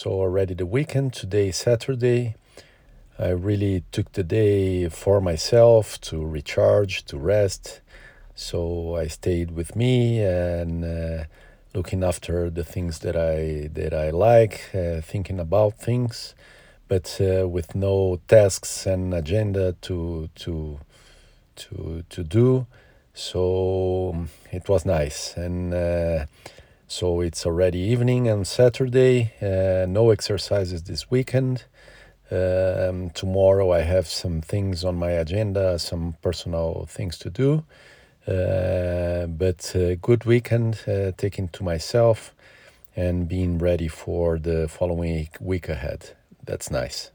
So already the weekend, today Saturday. I really took the day for myself to recharge, to rest. So I stayed with me and uh, looking after the things that I that I like, uh, thinking about things, but uh, with no tasks and agenda to to to to do. So um, it was nice and. Uh, so it's already evening and Saturday. Uh, no exercises this weekend. Um, tomorrow I have some things on my agenda, some personal things to do. Uh, but a good weekend uh, taking to myself and being ready for the following week ahead. That's nice.